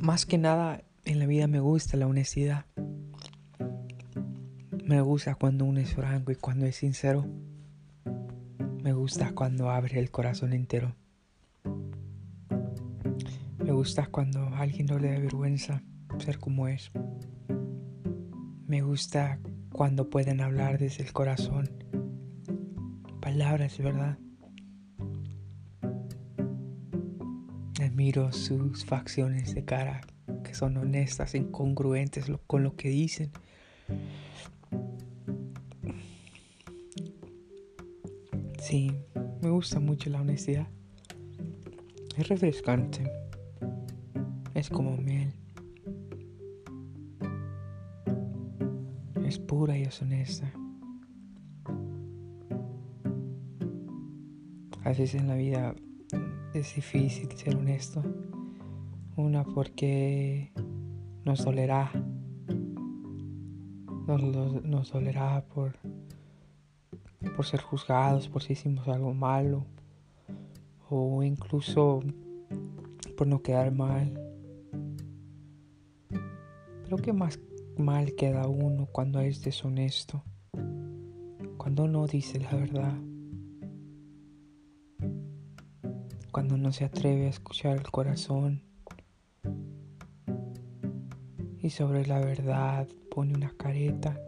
Más que nada en la vida me gusta la honestidad. Me gusta cuando uno es franco y cuando es sincero. Me gusta cuando abre el corazón entero. Me gusta cuando a alguien no le da vergüenza ser como es. Me gusta cuando pueden hablar desde el corazón. Palabras verdad. Admiro sus facciones de cara que son honestas, incongruentes con lo que dicen. Sí, me gusta mucho la honestidad. Es refrescante. Es como miel. Es pura y es honesta. A veces en la vida es difícil ser honesto. Una porque nos dolerá. Nos, nos dolerá por por ser juzgados, por si hicimos algo malo o incluso por no quedar mal. Pero qué más mal queda uno cuando es deshonesto, cuando no dice la verdad, cuando no se atreve a escuchar el corazón y sobre la verdad pone una careta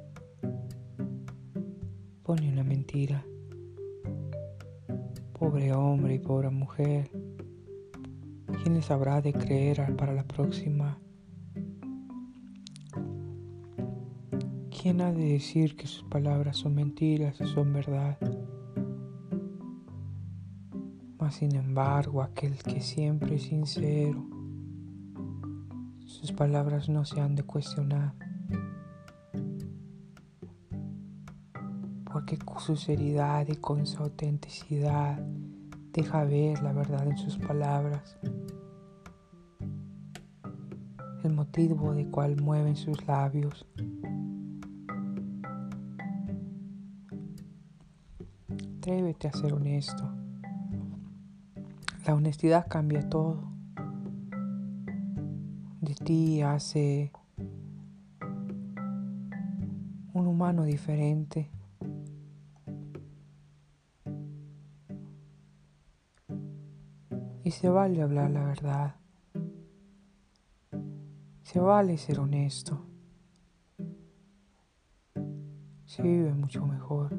pone una mentira. Pobre hombre y pobre mujer, ¿quién les habrá de creer para la próxima? ¿Quién ha de decir que sus palabras son mentiras o son verdad? Sin embargo, aquel que siempre es sincero, sus palabras no se han de cuestionar. porque con su seriedad y con su autenticidad deja ver la verdad en sus palabras, el motivo de cual mueven sus labios. Atrévete a ser honesto. La honestidad cambia todo. De ti hace un humano diferente. Y se vale hablar la verdad. Se vale ser honesto. Se vive mucho mejor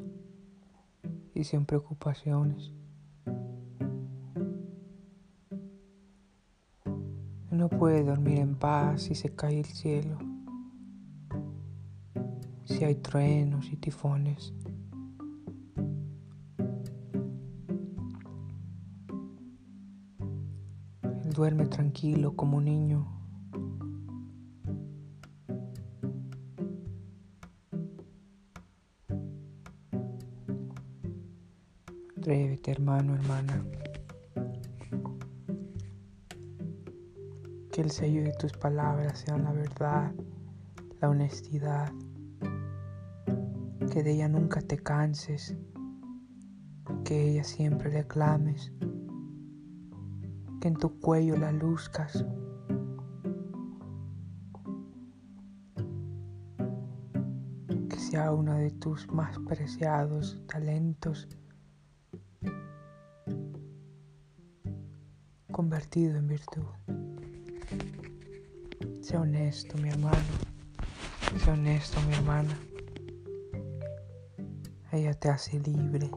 y sin preocupaciones. No puede dormir en paz si se cae el cielo, si hay truenos y tifones. duerme tranquilo como un niño. Atrévete, hermano, hermana. Que el sello de tus palabras sea la verdad, la honestidad. Que de ella nunca te canses. Que ella siempre reclames en tu cuello la luzcas. Que sea uno de tus más preciados talentos convertido en virtud. Sea honesto, mi hermano. Sea honesto, mi hermana. Ella te hace libre.